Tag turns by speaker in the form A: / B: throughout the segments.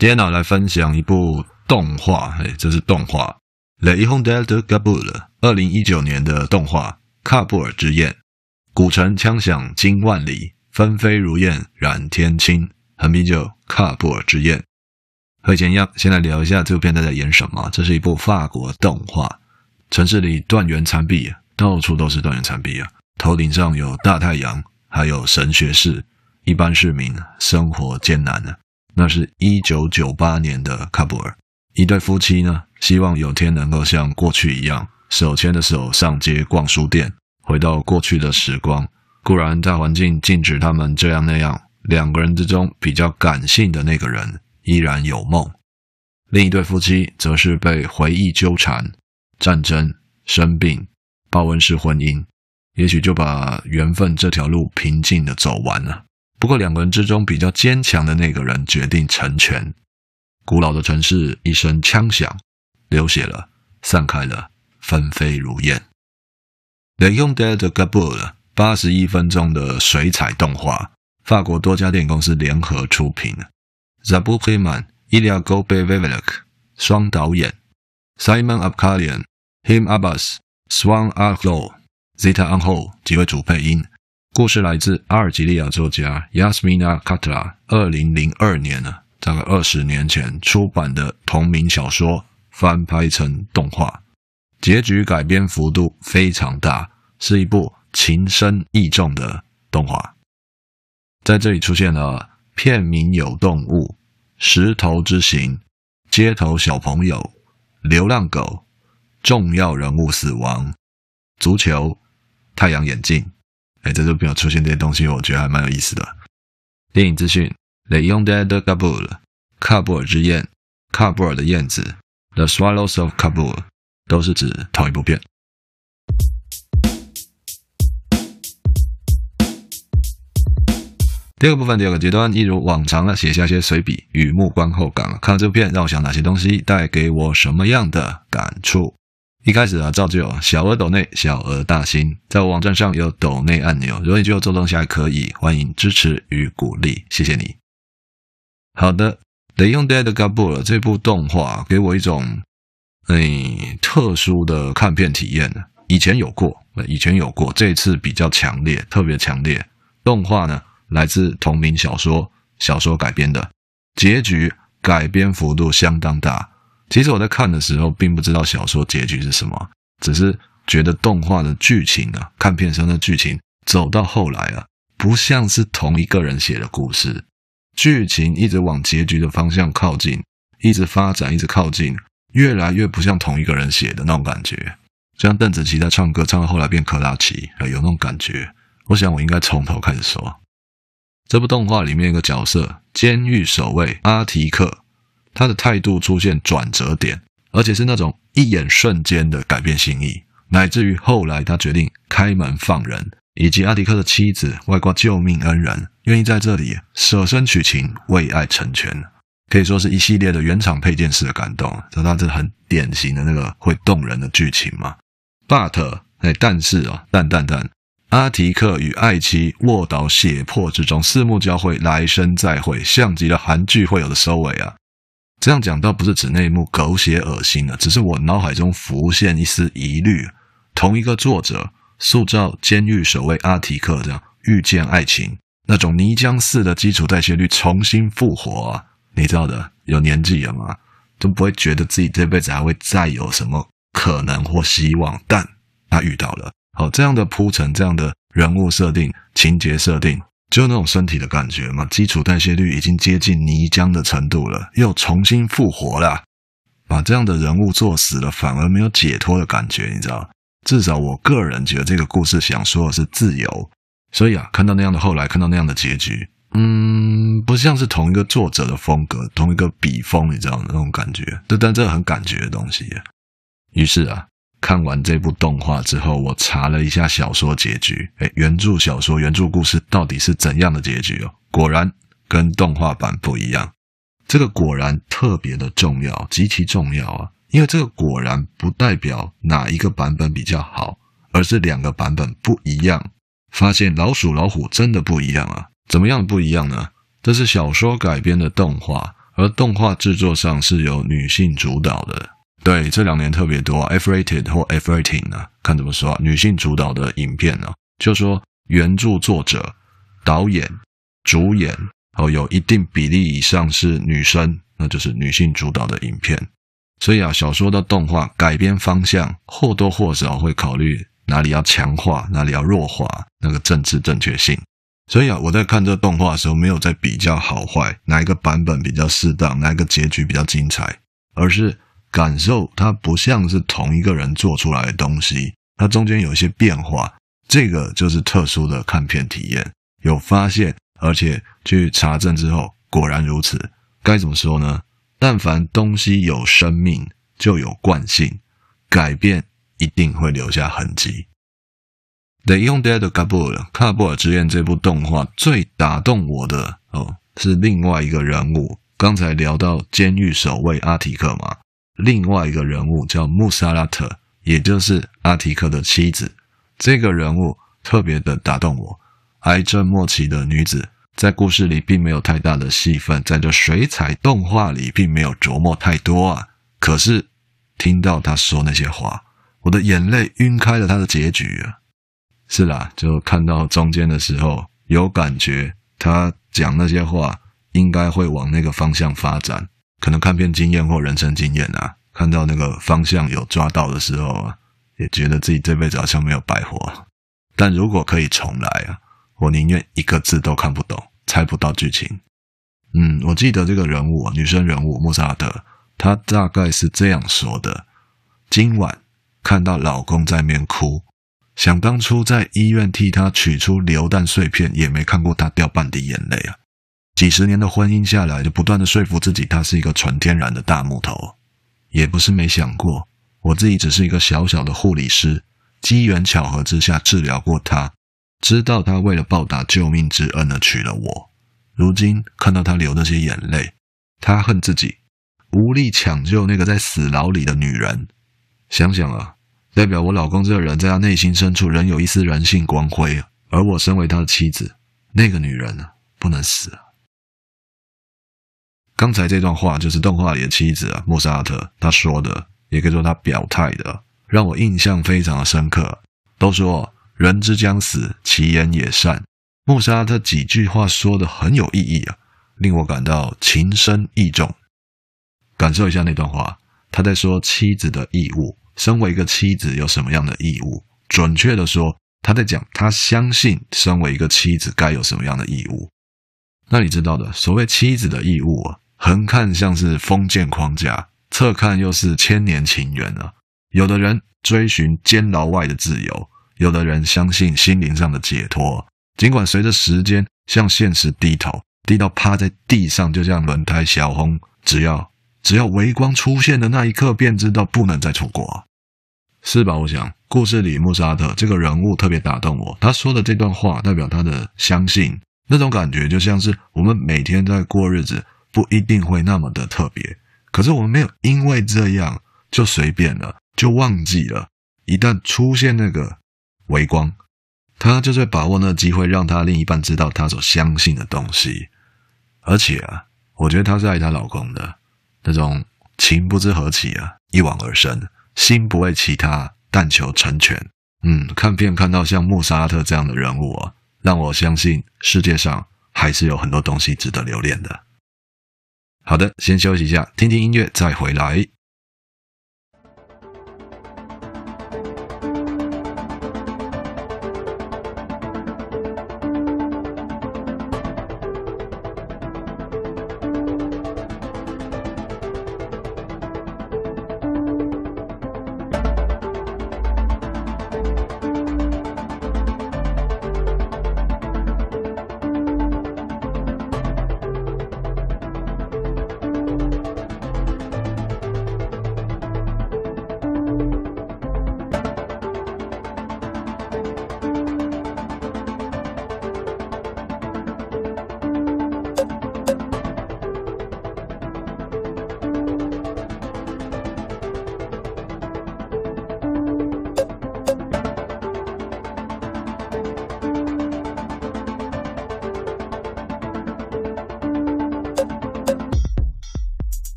A: 今天呢，来分享一部动画，哎，这是动画《Les Hirondelles de Kaboul》二零一九年的动画《喀布尔之焰》。古城枪响惊万里，纷飞如燕染天青。横批就《喀布尔之焰》。和以前一样，先来聊一下这部片在在演什么。这是一部法国动画，城市里断垣残壁，到处都是断垣残壁啊！头顶上有大太阳，还有神学士，一般市民生活艰难呢。那是一九九八年的喀布尔，一对夫妻呢，希望有天能够像过去一样，手牵着手上街逛书店，回到过去的时光。固然大环境禁止他们这样那样，两个人之中比较感性的那个人依然有梦。另一对夫妻则是被回忆纠缠，战争、生病、报恩式婚姻，也许就把缘分这条路平静的走完了。不过，两个人之中比较坚强的那个人决定成全。古老的城市一声枪响，流血了，散开了，纷飞如燕。Les Hirondelles de Kaboul 八十一分钟的水彩动画，法国多家电影公司联合出品。Zabu p r i m a n、Ilya Gobet-Vevelek 双导演，Simon Abkarian、Him Abbas、Swan Arlo、Zita Anho 几位主配音。故事来自阿尔及利亚作家 Yasmina Khatra，二零零二年呢，大概二十年前出版的同名小说翻拍成动画，结局改编幅度非常大，是一部情深意重的动画。在这里出现了片名有动物、石头之行、街头小朋友、流浪狗、重要人物死亡、足球、太阳眼镜。哎，在这边有出现这些东西，我觉得还蛮有意思的。电影资讯：Les Hirondelles de Kaboul，喀布尔之焰，喀布尔的燕子，The Swallows of Kabul，都是指同一部片。第二个部分，第二个阶段，一如往常的写下些随笔雨木观后感。看了这部片，让我想哪些东西，带给我什么样的感触？一开始啊，照旧，小额抖内，小额大新，在我网站上有抖内按钮，如果你觉得做东西还可以，欢迎支持与鼓励，谢谢你。好的，《得用 dead gabbul》这部动画给我一种诶特殊的看片体验，以前有过，以前有过，这次比较强烈，特别强烈。动画呢，来自同名小说，小说改编的，结局改编幅度相当大。其实我在看的时候，并不知道小说结局是什么，只是觉得动画的剧情啊，看片上的剧情走到后来啊，不像是同一个人写的故事，剧情一直往结局的方向靠近，一直发展，一直靠近，越来越不像同一个人写的那种感觉。就像邓紫棋在唱歌，唱到后来变珂拉琪，有那种感觉。我想我应该从头开始说，这部动画里面一个角色，监狱守卫阿提克。他的态度出现转折点，而且是那种一眼瞬间的改变心意，乃至于后来他决定开门放人，以及阿迪克的妻子外挂救命恩人愿意在这里舍身取情，为爱成全，可以说是一系列的原厂配件式的感动。这那是很典型的那个会动人的剧情嘛。But 哎，但是啊，但但但，阿提克与爱妻卧倒血泊之中，四目交汇，来生再会，像极了韩剧会有的收尾啊。这样讲倒不是指那一幕狗血恶心了，只是我脑海中浮现一丝疑虑：同一个作者塑造监狱守卫阿提克这样遇见爱情，那种泥浆似的基础代谢率重新复活啊！你知道的，有年纪了嘛，都不会觉得自己这辈子还会再有什么可能或希望，但他遇到了。好，这样的铺陈，这样的人物设定、情节设定。就那种身体的感觉嘛，基础代谢率已经接近泥浆的程度了，又重新复活了，把这样的人物做死了，反而没有解脱的感觉，你知道？至少我个人觉得这个故事想说的是自由，所以啊，看到那样的后来，看到那样的结局，嗯，不像是同一个作者的风格，同一个笔锋，你知道？那种感觉，对，但这很感觉的东西。于是啊，看完这部动画之后，我查了一下小说结局，诶，原著小说、原著故事到底是怎样的结局哦？果然跟动画版不一样。这个果然特别的重要，极其重要啊！因为这个果然不代表哪一个版本比较好，而是两个版本不一样。发现老鼠老虎真的不一样啊！怎么样不一样呢？这是小说改编的动画，而动画制作上是由女性主导的。对，这两年特别多啊，F-rated 或 F-rating 呢，看怎么说啊？女性主导的影片呢，就说原著作者、导演、主演。哦，有一定比例以上是女生，那就是女性主导的影片。所以啊，小说的动画改编方向或多或少会考虑哪里要强化，哪里要弱化那个政治正确性。所以啊，我在看这动画的时候，没有在比较好坏，哪一个版本比较适当，哪一个结局比较精彩，而是感受它不像是同一个人做出来的东西，它中间有一些变化。这个就是特殊的看片体验，有发现。而且去查证之后，果然如此。该怎么说呢？但凡东西有生命，就有惯性，改变一定会留下痕迹。《The Young Dead》的《喀布尔》《喀布尔之恋》这部动画最打动我的哦，是另外一个人物。刚才聊到监狱守卫阿提克嘛，另外一个人物叫穆萨拉特，也就是阿提克的妻子。这个人物特别的打动我。癌症末期的女子，在故事里并没有太大的戏份，在这水彩动画里并没有琢磨太多啊。可是听到她说那些话，我的眼泪晕开了她的结局啊。是啦，就看到中间的时候，有感觉她讲那些话应该会往那个方向发展。可能看片经验或人生经验啊，看到那个方向有抓到的时候啊，也觉得自己这辈子好像没有白活。但如果可以重来啊。我宁愿一个字都看不懂，猜不到剧情。嗯，我记得这个人物，女生人物莫扎特，她大概是这样说的：今晚看到老公在面哭，想当初在医院替他取出流弹碎片，也没看过他掉半滴眼泪啊。几十年的婚姻下来，就不断的说服自己，他是一个纯天然的大木头。也不是没想过，我自己只是一个小小的护理师，机缘巧合之下治疗过他。知道他为了报答救命之恩而娶了我，如今看到他流那些眼泪，他恨自己无力抢救那个在死牢里的女人。想想啊，代表我老公这个人在他内心深处仍有一丝人性光辉，而我身为他的妻子，那个女人啊，不能死啊。刚才这段话就是动画里的妻子啊，穆萨特他说的，也可以说他表态的，让我印象非常的深刻。都说。人之将死，其言也善。穆萨特几句话说的很有意义啊，令我感到情深意重。感受一下那段话，他在说妻子的义务。身为一个妻子，有什么样的义务？准确的说，他在讲他相信身为一个妻子该有什么样的义务。那你知道的，所谓妻子的义务啊，横看像是封建框架，侧看又是千年情缘啊。有的人追寻监牢外的自由。有的人相信心灵上的解脱，尽管随着时间向现实低头，低到趴在地上，就像轮胎小红。只要只要微光出现的那一刻，便知道不能再错过，是吧？我想故事里穆萨特这个人物特别打动我，他说的这段话代表他的相信，那种感觉就像是我们每天在过日子，不一定会那么的特别，可是我们没有因为这样就随便了，就忘记了，一旦出现那个。微光，他就在把握那个机会，让他另一半知道他所相信的东西。而且啊，我觉得她是爱她老公的，那种情不知何起啊，一往而深，心不为其他，但求成全。嗯，看片看到像穆萨拉特这样的人物啊，让我相信世界上还是有很多东西值得留恋的。好的，先休息一下，听听音乐，再回来。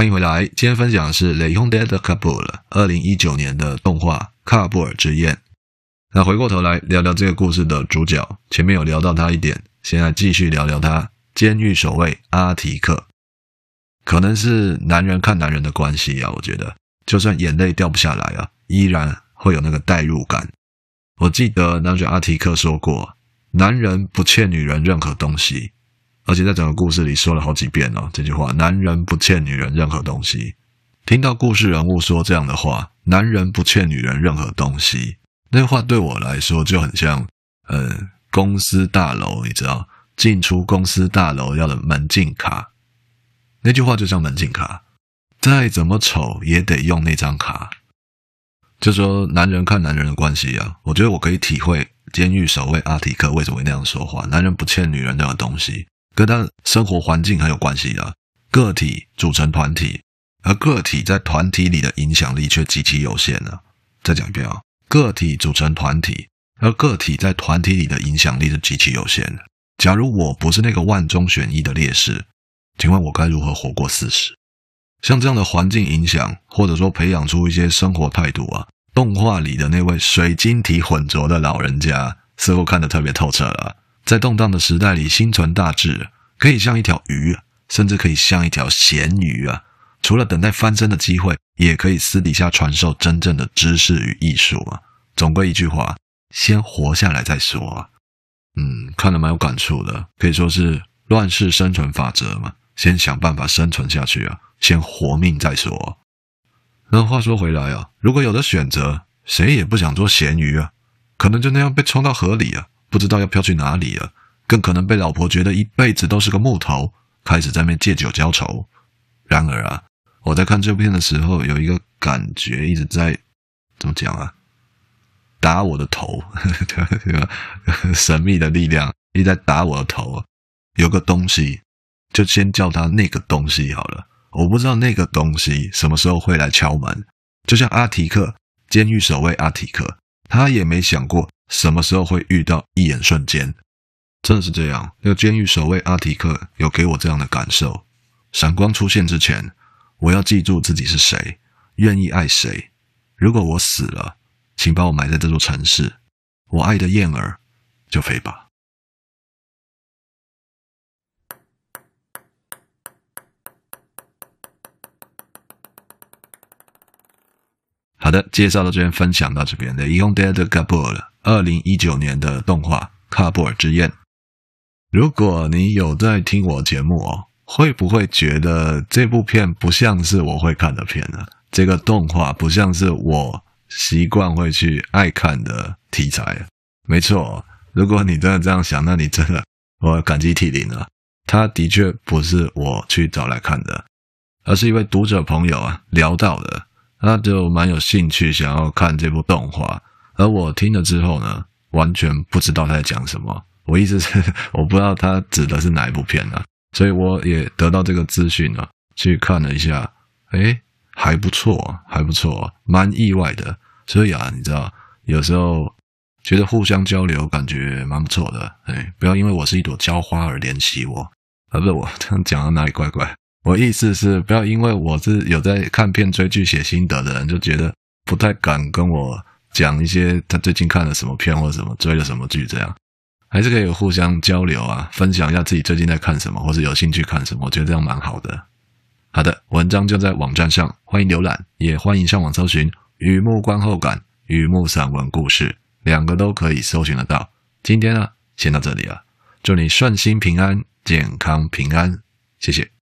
A: 欢迎回来，今天分享的是《Les Hirondelles de Cabourg》二零一九年的动画《喀布尔之宴》。那回过头来聊聊这个故事的主角，前面有聊到他一点，现在继续聊聊他——监狱守卫阿提克。可能是男人看男人的关系啊，我觉得，就算眼泪掉不下来啊，依然会有那个代入感。我记得男主阿提克说过：“男人不欠女人任何东西。”而且在整个故事里说了好几遍哦，这句话：“男人不欠女人任何东西。”听到故事人物说这样的话，“男人不欠女人任何东西”，那话对我来说就很像，呃，公司大楼，你知道，进出公司大楼要的门禁卡。那句话就像门禁卡，再怎么丑也得用那张卡。就说男人看男人的关系啊，我觉得我可以体会监狱守卫阿提克为什么会那样说话。男人不欠女人任何东西。跟他生活环境很有关系的，个体组成团体，而个体在团体里的影响力却极其有限了。再讲一遍啊，个体组成团体，而个体在团体里的影响力是极其有限的。假如我不是那个万中选一的烈士，请问我该如何活过四十？像这样的环境影响，或者说培养出一些生活态度啊，动画里的那位水晶体混浊的老人家，似乎看得特别透彻了。在动荡的时代里，心存大志，可以像一条鱼，甚至可以像一条咸鱼啊！除了等待翻身的机会，也可以私底下传授真正的知识与艺术啊！总归一句话，先活下来再说啊！嗯，看了蛮有感触的，可以说是乱世生存法则嘛，先想办法生存下去啊，先活命再说。那话说回来啊，如果有的选择，谁也不想做咸鱼啊，可能就那样被冲到河里啊！不知道要飘去哪里了，更可能被老婆觉得一辈子都是个木头，开始在那边借酒浇愁。然而啊，我在看这部片的时候，有一个感觉一直在怎么讲啊？打我的头，神秘的力量一直在打我的头。有个东西，就先叫它那个东西好了。我不知道那个东西什么时候会来敲门，就像阿提克，监狱守卫阿提克，他也没想过。什么时候会遇到一眼瞬间？真的是这样。那个监狱守卫阿提克有给我这样的感受：闪光出现之前，我要记住自己是谁，愿意爱谁。如果我死了，请把我埋在这座城市，我爱的燕儿就飞吧。好的，介绍到这边，分享到这边的《Les Hirondelles de Cabourg》二零一九年的动画《喀布尔之宴》。如果你有在听我节目哦，会不会觉得这部片不像是我会看的片呢？这个动画不像是我习惯会去爱看的题材。没错，如果你真的这样想，那你真的我感激涕零了。它的确不是我去找来看的，而是一位读者朋友啊聊到的。他就蛮有兴趣想要看这部动画，而我听了之后呢，完全不知道他在讲什么。我意思是，我不知道他指的是哪一部片呢，所以我也得到这个资讯了，去看了一下，诶，还不错，还不错，蛮意外的。所以啊，你知道，有时候觉得互相交流感觉蛮不错的。诶，不要因为我是一朵娇花而怜惜我，啊，不是我这样讲到哪里怪怪。我意思是，不要因为我是有在看片、追剧、写心得的人，就觉得不太敢跟我讲一些他最近看了什么片或者什么追了什么剧，这样还是可以互相交流啊，分享一下自己最近在看什么，或是有兴趣看什么，我觉得这样蛮好的。好的，文章就在网站上，欢迎浏览，也欢迎上网搜寻《雨幕观后感》《雨幕散文故事》，两个都可以搜寻得到。今天呢，先到这里了，祝你顺心平安、健康平安，谢谢。